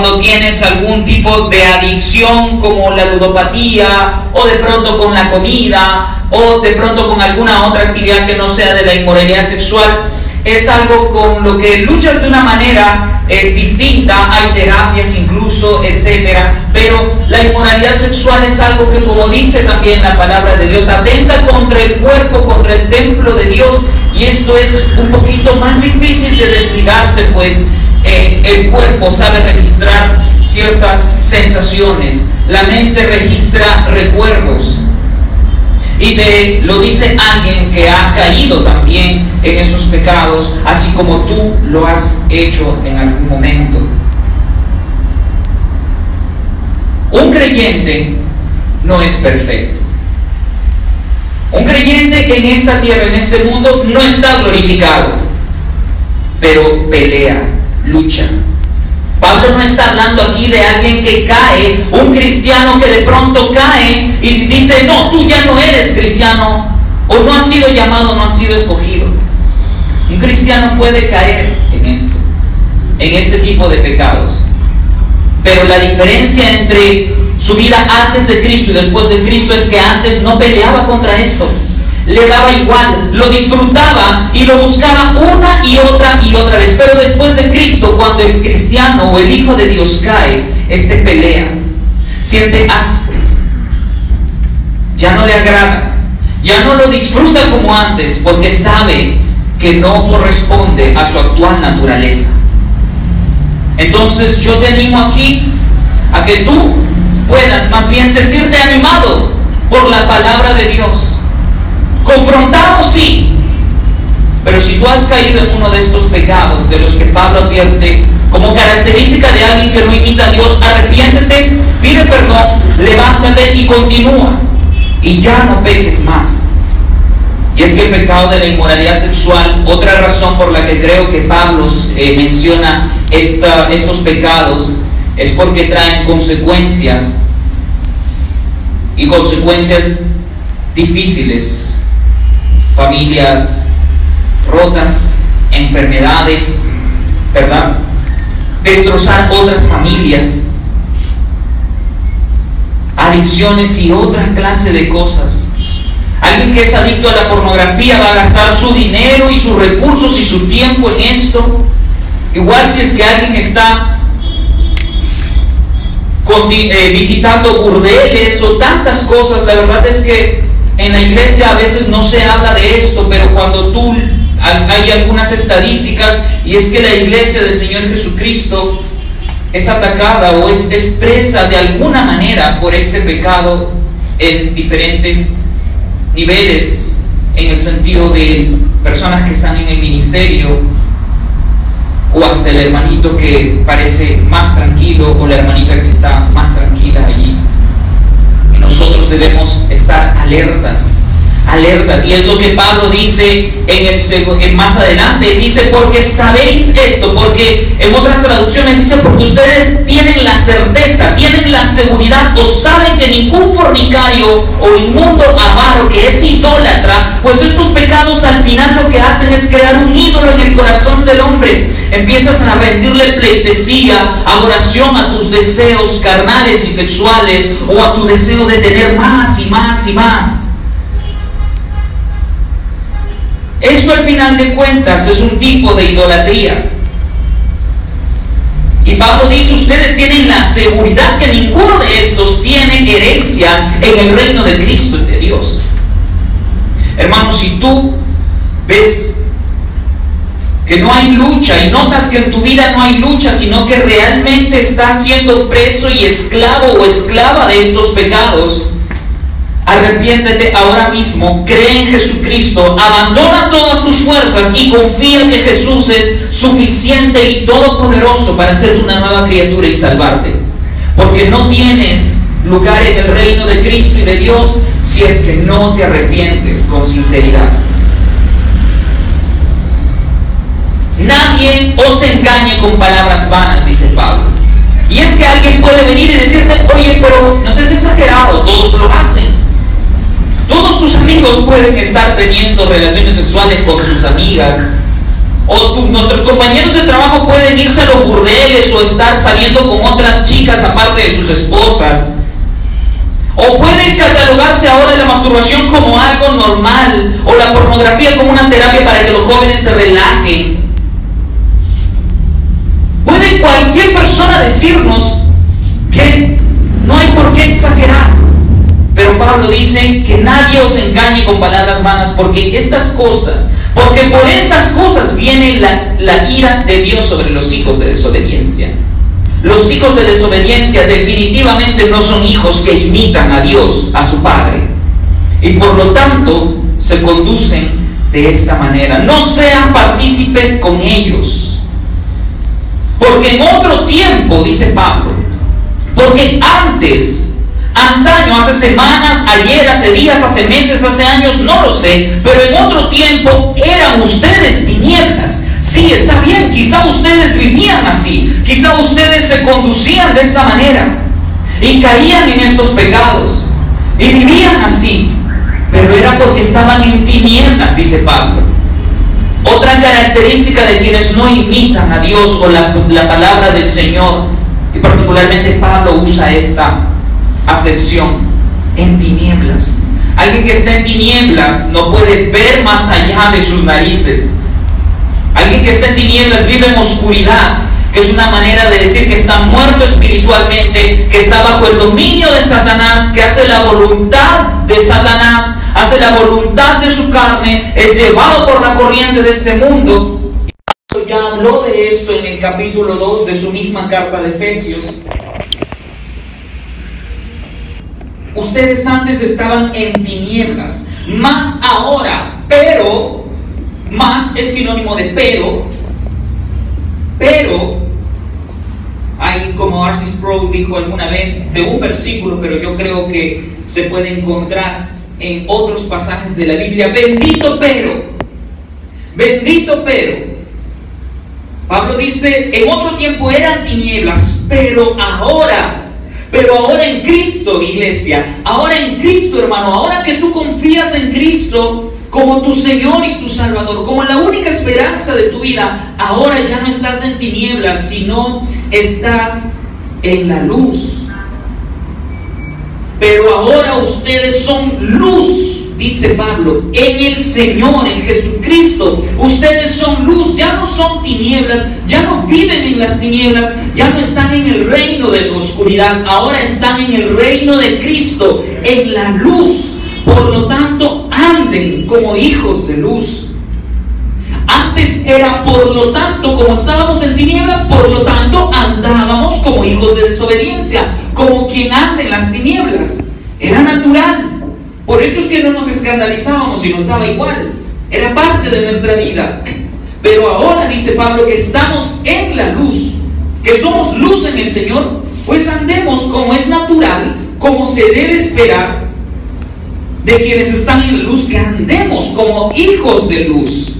cuando tienes algún tipo de adicción como la ludopatía o de pronto con la comida o de pronto con alguna otra actividad que no sea de la inmoralidad sexual, es algo con lo que luchas de una manera eh, distinta, hay terapias incluso, etcétera, pero la inmoralidad sexual es algo que, como dice también la palabra de Dios, atenta contra el cuerpo, contra el templo de Dios, y esto es un poquito más difícil de desligarse, pues eh, el cuerpo sabe registrar ciertas sensaciones, la mente registra recuerdos. Y te lo dice alguien que ha caído también en esos pecados, así como tú lo has hecho en algún momento. Un creyente no es perfecto. Un creyente en esta tierra, en este mundo, no está glorificado, pero pelea, lucha. Pablo no está hablando aquí de alguien que cae, un cristiano que de pronto cae y dice, no, tú ya no eres cristiano, o no has sido llamado, no has sido escogido. Un cristiano puede caer en esto, en este tipo de pecados. Pero la diferencia entre su vida antes de Cristo y después de Cristo es que antes no peleaba contra esto le daba igual, lo disfrutaba y lo buscaba una y otra y otra vez. Pero después de Cristo, cuando el cristiano o el Hijo de Dios cae, este pelea, siente asco, ya no le agrada, ya no lo disfruta como antes, porque sabe que no corresponde a su actual naturaleza. Entonces yo te animo aquí a que tú puedas más bien sentirte animado por la palabra de Dios Confrontado sí, pero si tú has caído en uno de estos pecados de los que Pablo advierte como característica de alguien que no imita a Dios, arrepiéntete, pide perdón, levántate y continúa. Y ya no peques más. Y es que el pecado de la inmoralidad sexual, otra razón por la que creo que Pablo eh, menciona estos pecados, es porque traen consecuencias y consecuencias difíciles familias rotas, enfermedades, ¿verdad? Destrozar otras familias, adicciones y otra clase de cosas. Alguien que es adicto a la pornografía va a gastar su dinero y sus recursos y su tiempo en esto. Igual si es que alguien está eh, visitando burdeles o tantas cosas, la verdad es que en la iglesia a veces no se habla de esto, pero cuando tú hay algunas estadísticas y es que la iglesia del Señor Jesucristo es atacada o es expresa de alguna manera por este pecado en diferentes niveles, en el sentido de personas que están en el ministerio o hasta el hermanito que parece más tranquilo o la hermanita que está más tranquila allí nosotros debemos estar alertas, alertas. Y es lo que Pablo dice en el más adelante. Dice, porque sabéis esto, porque en otras traducciones dice, porque ustedes tienen la certeza, tienen la seguridad, o saben que ningún fornicario o inmundo avaro que es idólatra, pues estos pecados al final lo que hacen es crear un ídolo en el corazón del hombre. Empiezas a rendirle pleitesía, adoración a tus deseos carnales y sexuales o a tu deseo de tener más y más y más. Esto al final de cuentas es un tipo de idolatría. Y Pablo dice, ustedes tienen la seguridad que ninguno de estos tiene herencia en el reino de Cristo y de Dios. Hermanos, si tú ves que no hay lucha y notas que en tu vida no hay lucha, sino que realmente estás siendo preso y esclavo o esclava de estos pecados, Arrepiéntete ahora mismo, cree en Jesucristo, abandona todas tus fuerzas y confía que Jesús es suficiente y todopoderoso para ser una nueva criatura y salvarte. Porque no tienes lugar en el reino de Cristo y de Dios si es que no te arrepientes con sinceridad. Nadie os engañe con palabras vanas, dice Pablo. Y es que alguien puede venir y decirte, oye, pero no seas exagerado, todos lo hacen. Todos tus amigos pueden estar teniendo relaciones sexuales con sus amigas. O nuestros compañeros de trabajo pueden irse a los burdeles o estar saliendo con otras chicas aparte de sus esposas. O puede catalogarse ahora la masturbación como algo normal o la pornografía como una terapia para que los jóvenes se relajen. Puede cualquier persona decirnos que no hay por qué exagerar. Pero Pablo dice que nadie os engañe con palabras vanas porque estas cosas, porque por estas cosas viene la, ira de Dios sobre los hijos de desobediencia. Los hijos de desobediencia definitivamente no son hijos que imitan a Dios, a su Padre. Y por lo tanto se conducen de esta manera. No sean partícipes con ellos. Porque en otro tiempo, dice Pablo, porque antes Antaño, hace semanas, ayer, hace días, hace meses, hace años, no lo sé, pero en otro tiempo eran ustedes tinieblas. Sí, está bien, quizá ustedes vivían así, quizá ustedes se conducían de esta manera y caían en estos pecados y vivían así, pero era porque estaban en tinieblas, dice Pablo. Otra característica de quienes no imitan a Dios o la, la palabra del Señor, y particularmente Pablo usa esta acepción, en tinieblas. Alguien que está en tinieblas no puede ver más allá de sus narices. Alguien que está en tinieblas vive en oscuridad, que es una manera de decir que está muerto espiritualmente, que está bajo el dominio de Satanás, que hace la voluntad de Satanás, hace la voluntad de su carne, es llevado por la corriente de este mundo. Ya habló de esto en el capítulo 2 de su misma carta de Efesios. Ustedes antes estaban en tinieblas, más ahora, pero, más es sinónimo de pero, pero, hay como Arcis Pro dijo alguna vez de un versículo, pero yo creo que se puede encontrar en otros pasajes de la Biblia, bendito pero, bendito pero. Pablo dice, en otro tiempo eran tinieblas, pero ahora pero ahora en Cristo, iglesia, ahora en Cristo, hermano, ahora que tú confías en Cristo como tu Señor y tu Salvador, como la única esperanza de tu vida, ahora ya no estás en tinieblas, sino estás en la luz. Pero ahora ustedes son luz dice Pablo, en el Señor, en Jesucristo. Ustedes son luz, ya no son tinieblas, ya no viven en las tinieblas, ya no están en el reino de la oscuridad, ahora están en el reino de Cristo, en la luz. Por lo tanto, anden como hijos de luz. Antes era por lo tanto, como estábamos en tinieblas, por lo tanto andábamos como hijos de desobediencia, como quien anda en las tinieblas. Era natural. Por eso es que no nos escandalizábamos y nos daba igual. Era parte de nuestra vida. Pero ahora dice Pablo que estamos en la luz, que somos luz en el Señor, pues andemos como es natural, como se debe esperar de quienes están en luz, que andemos como hijos de luz.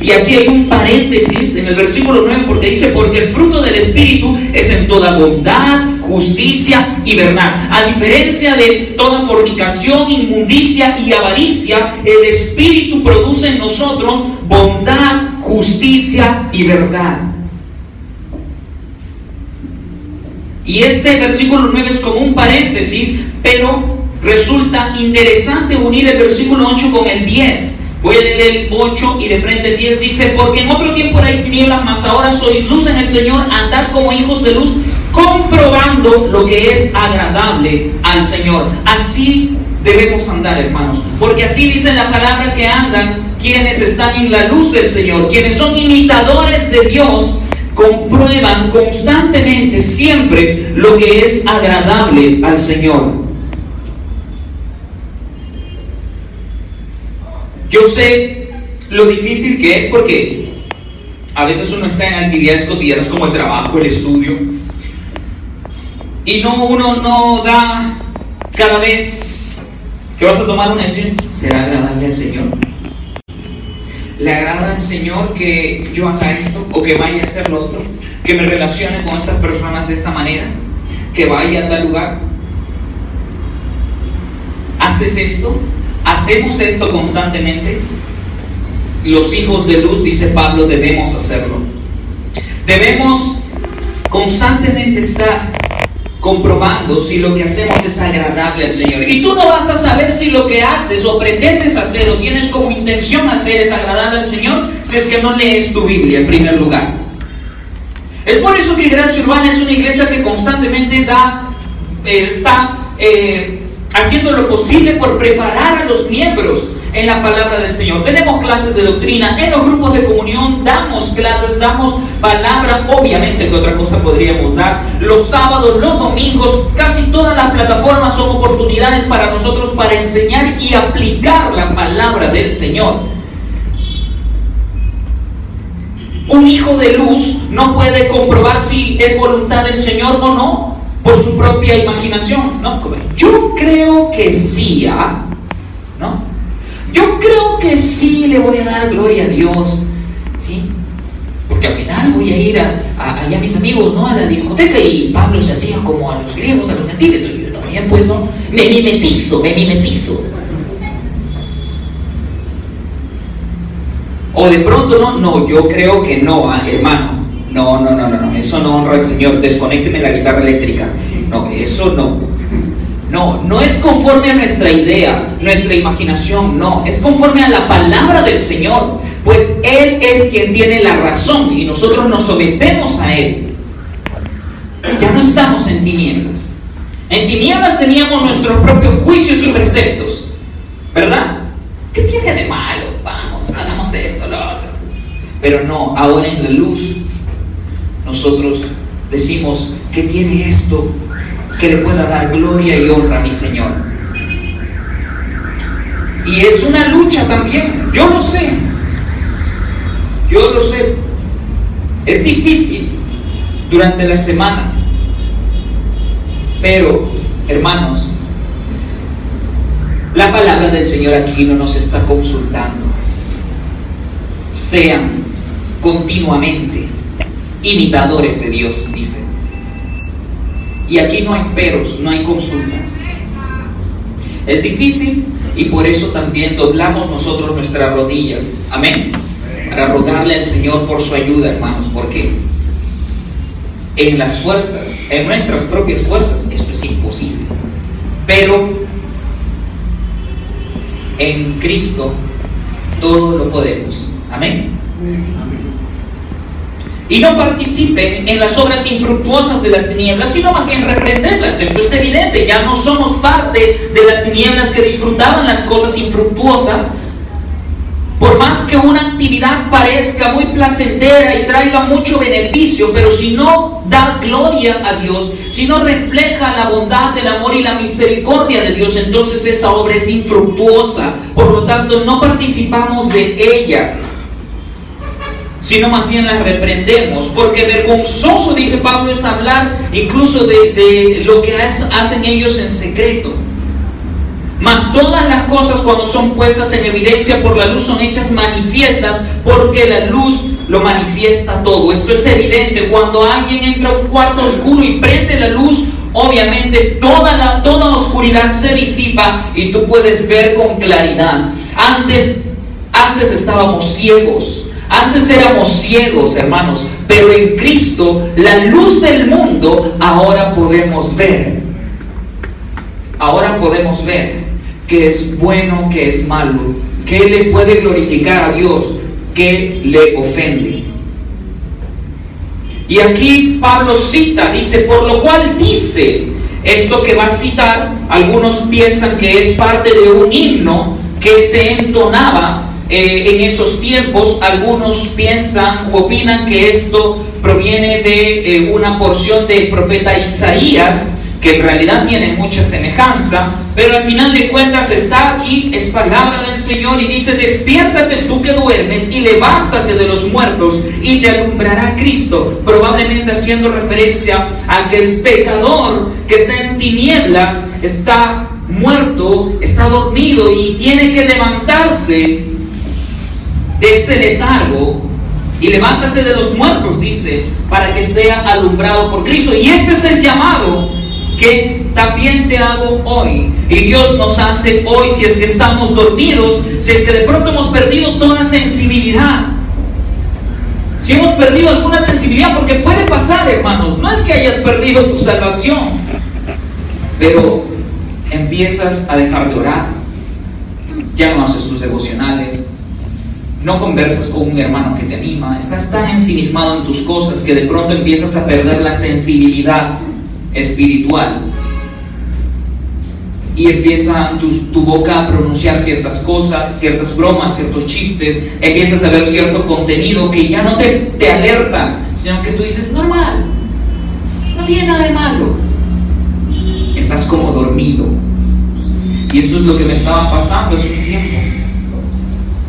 Y aquí hay un paréntesis en el versículo 9 porque dice, porque el fruto del Espíritu es en toda bondad, justicia y verdad. A diferencia de toda fornicación, inmundicia y avaricia, el Espíritu produce en nosotros bondad, justicia y verdad. Y este versículo 9 es como un paréntesis, pero resulta interesante unir el versículo 8 con el 10 Voy a leer el 8 y de frente el 10 dice, porque en otro tiempo erais tinieblas, mas ahora sois luz en el Señor, andad como hijos de luz, comprobando lo que es agradable al Señor. Así debemos andar, hermanos, porque así dice la palabra que andan quienes están en la luz del Señor, quienes son imitadores de Dios, comprueban constantemente, siempre, lo que es agradable al Señor. Yo sé lo difícil que es porque a veces uno está en actividades cotidianas como el trabajo, el estudio, y no, uno no da cada vez que vas a tomar una decisión, ¿será agradable al Señor? ¿Le agrada al Señor que yo haga esto o que vaya a hacer lo otro? ¿Que me relacione con estas personas de esta manera? ¿Que vaya a tal lugar? ¿Haces esto? ¿Hacemos esto constantemente? los hijos de luz, dice Pablo, debemos hacerlo. Debemos constantemente estar comprobando si lo que hacemos es agradable al Señor. Y tú no vas a saber si lo que haces o pretendes hacer o tienes como intención hacer es agradable al Señor si es que no lees tu Biblia en primer lugar. Es por eso que Gracia Urbana es una iglesia que constantemente da, eh, está eh, haciendo lo posible por preparar a los miembros en la palabra del Señor. Tenemos clases de doctrina, en los grupos de comunión damos clases, damos palabra, obviamente que otra cosa podríamos dar. Los sábados, los domingos, casi todas las plataformas son oportunidades para nosotros para enseñar y aplicar la palabra del Señor. Un hijo de luz no puede comprobar si es voluntad del Señor o no por su propia imaginación. ¿no? Yo creo que sí, ¿ah? ¿no? Yo creo que sí le voy a dar gloria a Dios, ¿sí? Porque al final voy a ir a, allá a mis amigos, ¿no? A la discoteca y Pablo se hacía como a los griegos, a los gentiles, entonces yo también, pues, ¿no? Me mimetizo, me mimetizo. O de pronto, no, no, yo creo que no, ah, hermano. No, no, no, no, no, eso no honra al Señor. Desconécteme la guitarra eléctrica. No, eso no. No, no es conforme a nuestra idea, nuestra imaginación, no, es conforme a la palabra del Señor, pues Él es quien tiene la razón y nosotros nos sometemos a Él. Ya no estamos en tinieblas. En tinieblas teníamos nuestros propios juicios y preceptos, ¿verdad? ¿Qué tiene de malo? Vamos, hagamos esto, lo otro. Pero no, ahora en la luz, nosotros decimos, ¿qué tiene esto? que le pueda dar gloria y honra a mi Señor. Y es una lucha también, yo lo sé, yo lo sé. Es difícil durante la semana, pero hermanos, la palabra del Señor aquí no nos está consultando. Sean continuamente imitadores de Dios, dice. Y aquí no hay peros, no hay consultas. Es difícil y por eso también doblamos nosotros nuestras rodillas. Amén. Para rogarle al Señor por su ayuda, hermanos, porque en las fuerzas, en nuestras propias fuerzas, esto es imposible. Pero en Cristo todo lo podemos. Amén. Amén y no participen en las obras infructuosas de las tinieblas, sino más bien reprenderlas. Esto es evidente, ya no somos parte de las tinieblas que disfrutaban las cosas infructuosas. Por más que una actividad parezca muy placentera y traiga mucho beneficio, pero si no da gloria a Dios, si no refleja la bondad, el amor y la misericordia de Dios, entonces esa obra es infructuosa. Por lo tanto, no participamos de ella sino más bien las reprendemos, porque vergonzoso, dice Pablo, es hablar incluso de, lo que hacen ellos en secreto. Mas todas las cosas cuando son puestas en evidencia por la luz son hechas manifiestas porque la luz lo manifiesta todo. Esto es evidente. Cuando alguien entra a un cuarto oscuro y prende la luz, obviamente toda la toda oscuridad se disipa y tú puedes ver con claridad. Antes antes estábamos ciegos. Antes éramos ciegos, hermanos, pero en Cristo, la luz del mundo, ahora podemos ver. Ahora podemos ver que es bueno, que es malo, que le puede glorificar a Dios, que le ofende. Y aquí Pablo cita, dice, por lo cual dice, esto que va a citar, algunos piensan que es parte de un himno que se entonaba eh, en esos tiempos. Algunos piensan o opinan que esto proviene de eh, una porción del profeta Isaías, que en realidad tiene mucha semejanza, pero al final de cuentas está aquí, es palabra del Señor y dice, despiértate tú que duermes y levántate de los muertos y te alumbrará Cristo, probablemente haciendo referencia a que el pecador que está en tinieblas está muerto, está dormido y tiene que levantarse de ese letargo y levántate de los muertos, dice, para que sea alumbrado por Cristo. Y este es el llamado que también te hago hoy. Y Dios nos hace hoy, si es que estamos dormidos, si es que de pronto hemos perdido toda sensibilidad. Si hemos perdido alguna sensibilidad, porque puede pasar, hermanos, no es que hayas perdido tu salvación, pero empiezas a dejar de orar, ya no haces tus devocionales, no conversas con un hermano que te anima, estás tan ensimismado en tus cosas que de pronto empiezas a perder la sensibilidad espiritual. Y empieza tu, boca a pronunciar ciertas cosas, ciertas bromas, ciertos chistes, empiezas a ver cierto contenido que ya no te, te alerta, sino que tú dices, normal, no tiene nada de malo. Estás como dormido. Y eso es lo que me estaba pasando hace un tiempo.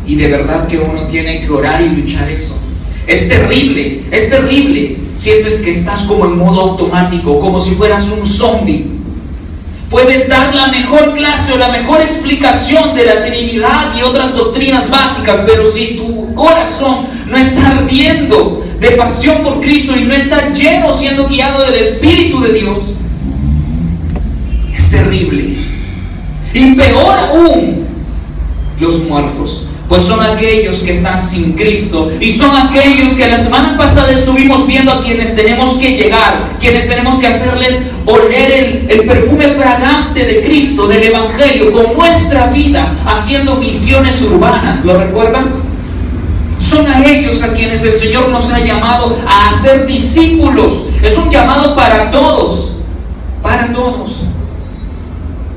Y de verdad que uno tiene que orar y luchar eso. Es terrible, es terrible. Sientes que estás como en modo automático, como si fueras un zombie. Puedes dar la mejor clase o la mejor explicación de la Trinidad y otras doctrinas básicas, pero si tu corazón no está ardiendo de pasión por Cristo y no está lleno siendo guiado del Espíritu de Dios, es terrible. Y peor aún, los muertos pues son aquellos que están sin Cristo y son aquellos que la semana pasada estuvimos viendo a quienes tenemos que llegar, quienes tenemos que hacerles oler el, perfume fragante de Cristo, del Evangelio, con nuestra vida, haciendo misiones urbanas. ¿Lo recuerdan? Son a ellos a quienes el Señor nos ha llamado a hacer discípulos. Es un llamado para todos, para todos.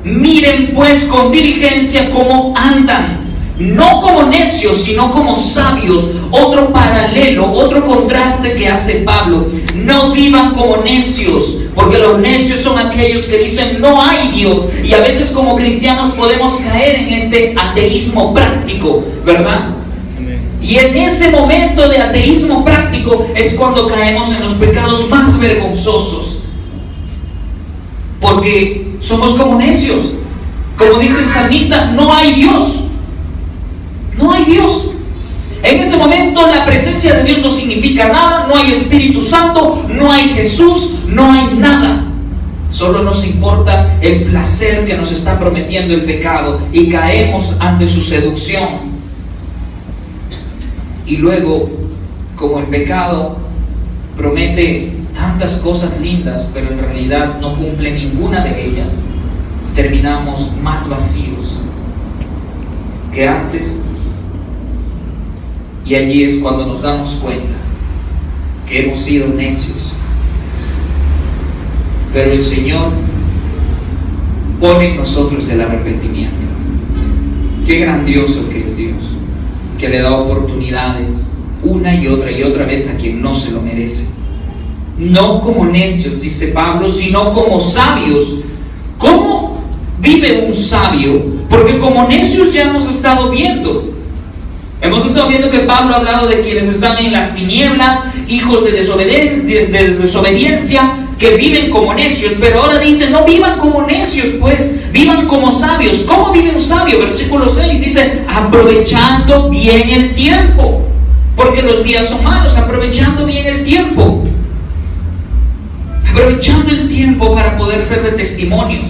Miren pues con diligencia cómo andan no como necios, sino como sabios. Otro paralelo, otro contraste que hace Pablo. No vivan como necios, porque los necios son aquellos que dicen no hay Dios. Y a veces como cristianos podemos caer en este ateísmo práctico, ¿verdad? Y en ese momento de ateísmo práctico es cuando caemos en los pecados más vergonzosos. Porque somos como necios. Como dice el salmista, no hay Dios. No hay Dios. En ese momento la presencia de Dios no significa nada, no hay Espíritu Santo, no hay Jesús, no hay nada. Solo nos importa el placer que nos está prometiendo el pecado y caemos ante su seducción. Y luego, como el pecado promete tantas cosas lindas, pero en realidad no cumple ninguna de ellas, terminamos más vacíos que antes y allí es cuando nos damos cuenta que hemos sido necios. Pero el Señor pone en nosotros el arrepentimiento. Qué grandioso que es Dios, que le da oportunidades una y otra y otra vez a quien no se lo merece. No como necios, dice Pablo, sino como sabios. ¿Cómo vive un sabio? Porque como necios ya hemos estado viendo. Hemos estado viendo que Pablo ha hablado de quienes están en las tinieblas, hijos de, desobediencia, que viven como necios, pero ahora dice, no vivan como necios, pues, vivan como sabios. ¿Cómo vive un sabio? Versículo 6 dice, aprovechando bien el tiempo, porque los días son malos, aprovechando bien el tiempo. Aprovechando el tiempo para poder ser de testimonio.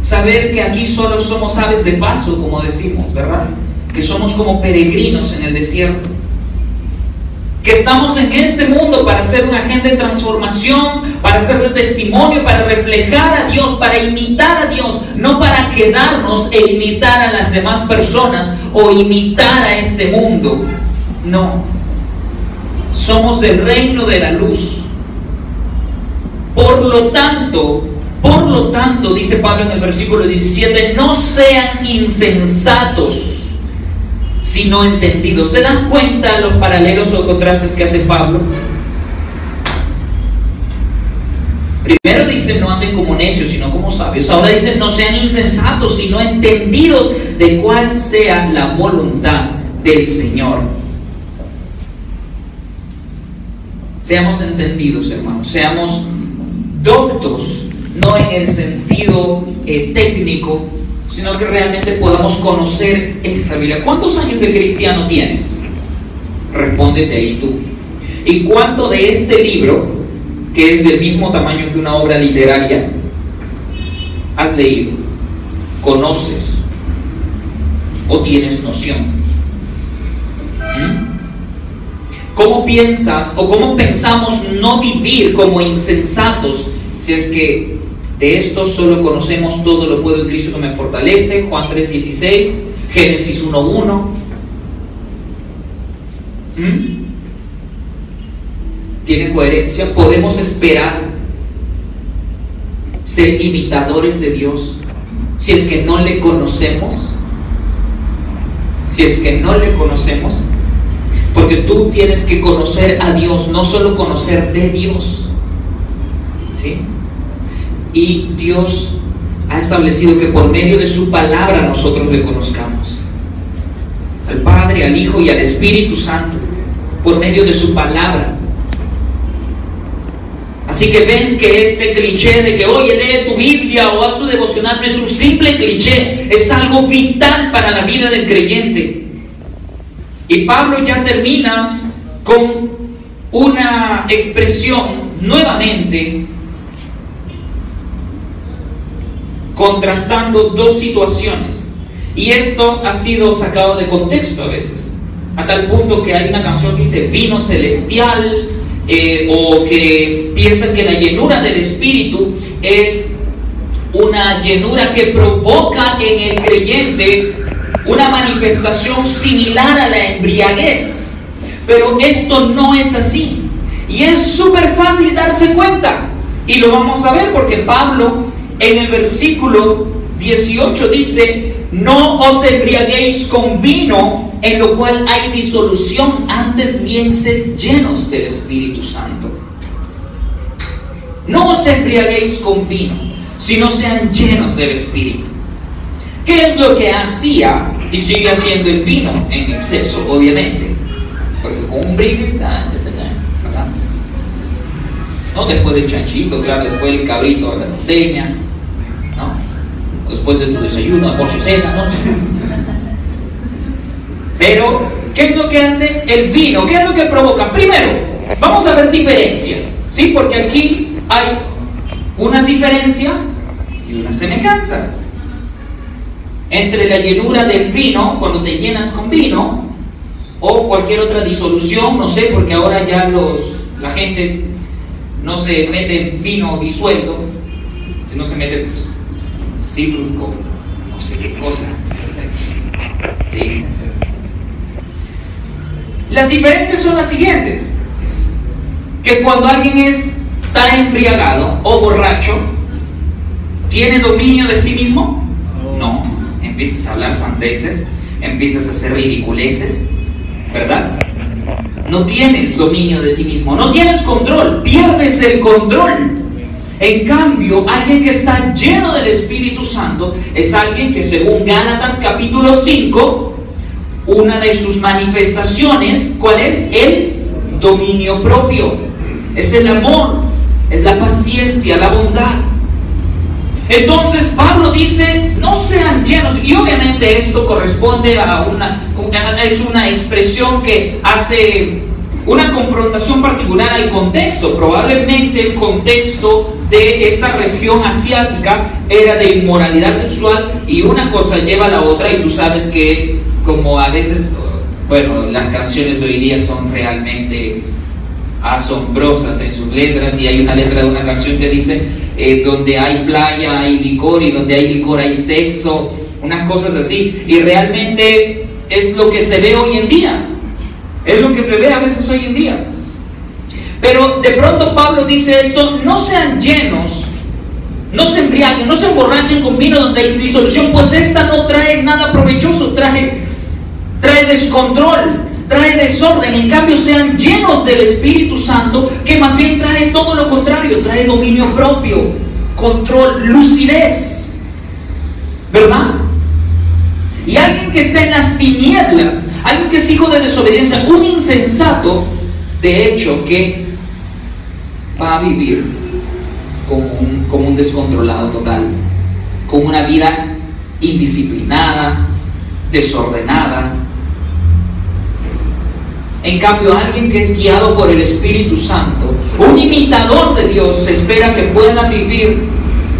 Saber que aquí solo somos aves de paso, como decimos, ¿verdad? que somos como peregrinos en el desierto, que estamos en este mundo para ser un agente de transformación, para ser de testimonio, para reflejar a Dios, para imitar a Dios, no para quedarnos e imitar a las demás personas o imitar a este mundo. No, somos el reino de la luz. Por lo tanto, por lo tanto, dice Pablo en el versículo 17, no sean insensatos sino entendidos. ¿Te das cuenta los paralelos o contrastes que hace Pablo? Primero dice no anden como necios, sino como sabios. Ahora dice no sean insensatos, sino entendidos de cuál sea la voluntad del Señor. Seamos entendidos, hermanos. Seamos doctos, no en el sentido eh, técnico, sino que realmente podamos conocer esta Biblia. ¿Cuántos años de cristiano tienes? Respóndete ahí tú. ¿Y cuánto de este libro que es del mismo tamaño que una obra literaria, has leído, conoces o tienes noción. ¿Mm? ¿Cómo piensas o cómo pensamos no vivir como insensatos si es que de esto solo conocemos todo lo puedo en Cristo que me fortalece? Juan 3:16, Génesis 1:1. ¿Mm? ¿Tiene coherencia? ¿Podemos esperar ser imitadores de Dios si es que no le conocemos? Si es que no le conocemos, porque tú tienes que conocer a Dios, no solo conocer de Dios. ¿Sí? Y Dios ha establecido que por medio de su palabra nosotros le conozcamos. Al Padre, al Hijo y al Espíritu Santo. Por medio de su palabra. Así que ves que este cliché de que, oye, lee tu Biblia o haz tu devocional no es un simple cliché, es algo vital para la vida del creyente. Y Pablo ya termina con una expresión nuevamente contrastando dos situaciones. Y esto ha sido sacado de contexto a veces, a tal punto que hay una canción que dice vino celestial, eh, o que piensan que la llenura del Espíritu es una llenura que provoca en el creyente una manifestación similar a la embriaguez. Pero esto no es así. Y es súper fácil darse cuenta. Y lo vamos a ver porque Pablo en el versículo 18 dice, no os embriaguéis con vino, en lo cual hay disolución, antes bien sed llenos del Espíritu Santo. No os embriaguéis con vino, sino sean llenos del Espíritu. ¿Qué es lo que hacía y sigue haciendo el vino en exceso, obviamente? Porque con un brindis, ¿no? Después del chanchito, claro, después del cabrito la botella, ¿no? Después de tu desayuno, almuerzo y cena, ¿no? Pero, ¿qué es lo que hace el vino? ¿Qué es lo que provoca? Primero, vamos a ver diferencias, ¿sí? Porque aquí hay unas diferencias y unas semejanzas entre la llenura del vino, cuando te llenas con vino, o cualquier otra disolución, no sé, porque ahora ya los, la gente no se mete vino disuelto, sino se mete pues, seafood con no sé qué cosa. ¿Sí? Las diferencias son las siguientes, que cuando alguien está embriagado o borracho, ¿tiene dominio de sí mismo? No empiezas a hablar sandeces, empiezas a hacer ridiculeces, ¿verdad? No tienes dominio de ti mismo, no tienes control, pierdes el control. En cambio, alguien que está lleno del Espíritu Santo es alguien que según Gálatas capítulo 5, una de sus manifestaciones, ¿cuál es? El dominio propio. Es el amor, es la paciencia, la bondad. Entonces Pablo dice, no sean llenos. Y obviamente esto corresponde a una, es una expresión que hace una confrontación particular al contexto. Probablemente el contexto de esta región asiática era de inmoralidad sexual y una cosa lleva a la otra y tú sabes que como a veces, bueno, las canciones hoy día son realmente asombrosas en sus letras y hay una letra de una canción que dice eh, donde hay playa hay licor y donde hay licor hay sexo, unas cosas así. Y realmente es lo que se ve hoy en día. Es lo que se ve a veces hoy en día. Pero de pronto Pablo dice esto, no sean llenos, no se embriaguen, no se emborrachen con vino donde hay disolución, pues esta no trae nada provechoso, trae, trae descontrol, trae desorden, en cambio sean llenos del Espíritu Santo, que más bien trae todo lo contrario, trae dominio propio, control, lucidez. ¿Verdad? Y alguien que está en las tinieblas, alguien que es hijo de desobediencia, un insensato, de hecho, que va a vivir como un, como un descontrolado total, con una vida indisciplinada, desordenada, En cambio, alguien que es guiado por el Espíritu Santo, un imitador de Dios, se espera que pueda vivir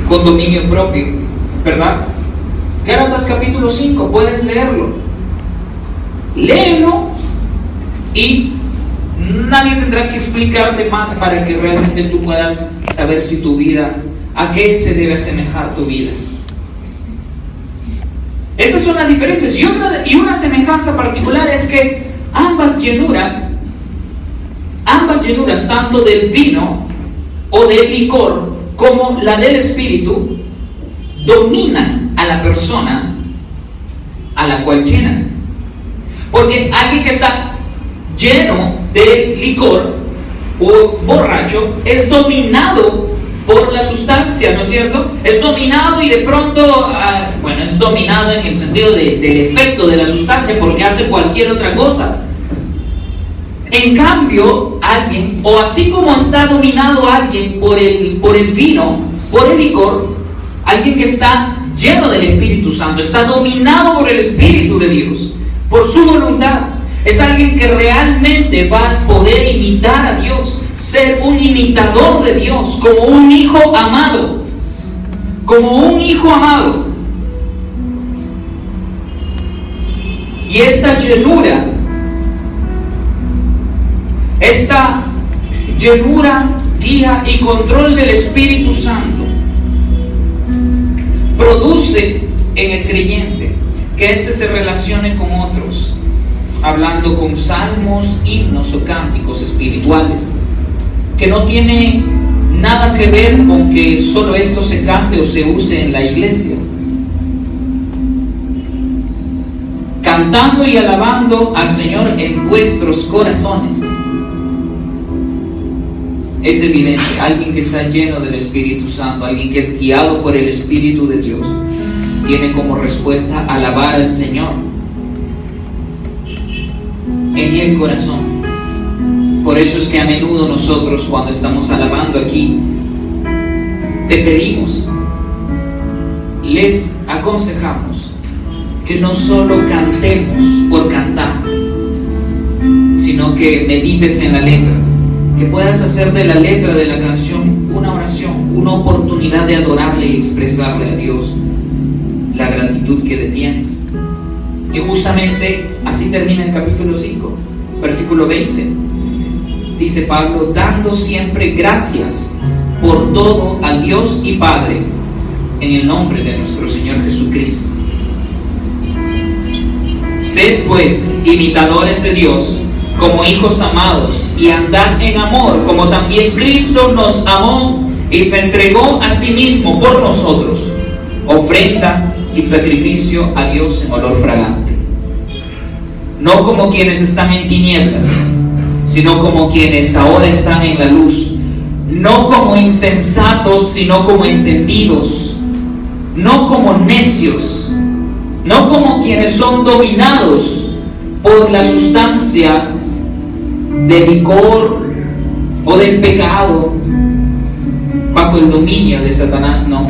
con dominio propio, ¿verdad? Gálatas capítulo 5, puedes leerlo. Léelo y nadie tendrá que explicarte más para que realmente tú puedas saber si tu vida, a qué se debe asemejar tu vida. Estas son las diferencias. Y, y una semejanza particular es que ambas llenuras, ambas llenuras, tanto del vino o del licor como la del espíritu, dominan a la persona a la cual llenan. Porque alguien que está lleno de licor o borracho es dominado por la sustancia, ¿no es cierto? Es dominado y de pronto, ah, bueno, es dominado en el sentido del efecto de la sustancia porque hace cualquier otra cosa. En cambio, alguien, o así como está dominado alguien por el, por el vino, por el licor, alguien que está lleno del Espíritu Santo, está dominado por el Espíritu de Dios, por su voluntad. Es alguien que realmente va a poder imitar a Dios, ser un imitador de Dios, como un hijo amado, como un hijo amado. Y esta llenura esta llenura, guía y control del Espíritu Santo produce en el creyente que éste se relacione con otros, hablando con salmos, himnos o cánticos espirituales, que no tiene nada que ver con que solo esto se cante o se use en la iglesia. Cantando y alabando al Señor en vuestros corazones es evidente, alguien que está lleno del Espíritu Santo, alguien que es guiado por el Espíritu de Dios, tiene como respuesta alabar al Señor en el corazón. Por eso es que a menudo nosotros cuando estamos alabando aquí, te pedimos, les aconsejamos que no solo cantemos por cantar, sino que medites en la letra que puedas hacer de la letra de la canción una oración, una oportunidad de adorarle y expresarle a Dios la gratitud que le tienes. Y justamente así termina el capítulo 5, versículo 20. Dice Pablo, dando siempre gracias por todo al Dios y Padre en el nombre de nuestro Señor Jesucristo. Sed pues imitadores de Dios como hijos amados y andar en amor, como también Cristo nos amó y se entregó a sí mismo por nosotros, ofrenda y sacrificio a Dios en olor fragante. No como quienes están en tinieblas, sino como quienes ahora están en la luz. No como insensatos, sino como entendidos. No como necios, no como quienes son dominados por la sustancia del licor o del pecado bajo el dominio de Satanás, no,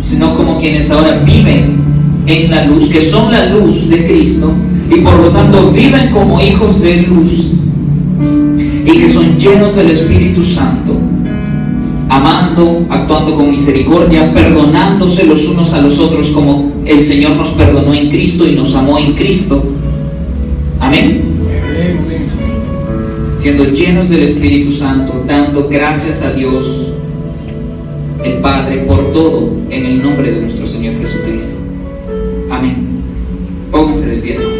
sino como quienes ahora viven en la luz, que son la luz de Cristo y por lo tanto viven como hijos de luz y que son llenos del Espíritu Santo, amando, actuando con misericordia, perdonándose los unos a los otros como el Señor nos perdonó en Cristo y nos amó en Cristo. Amén siendo llenos del Espíritu Santo, dando gracias a Dios el Padre por todo en el nombre de nuestro Señor Jesucristo. Amén. Pónganse de pie.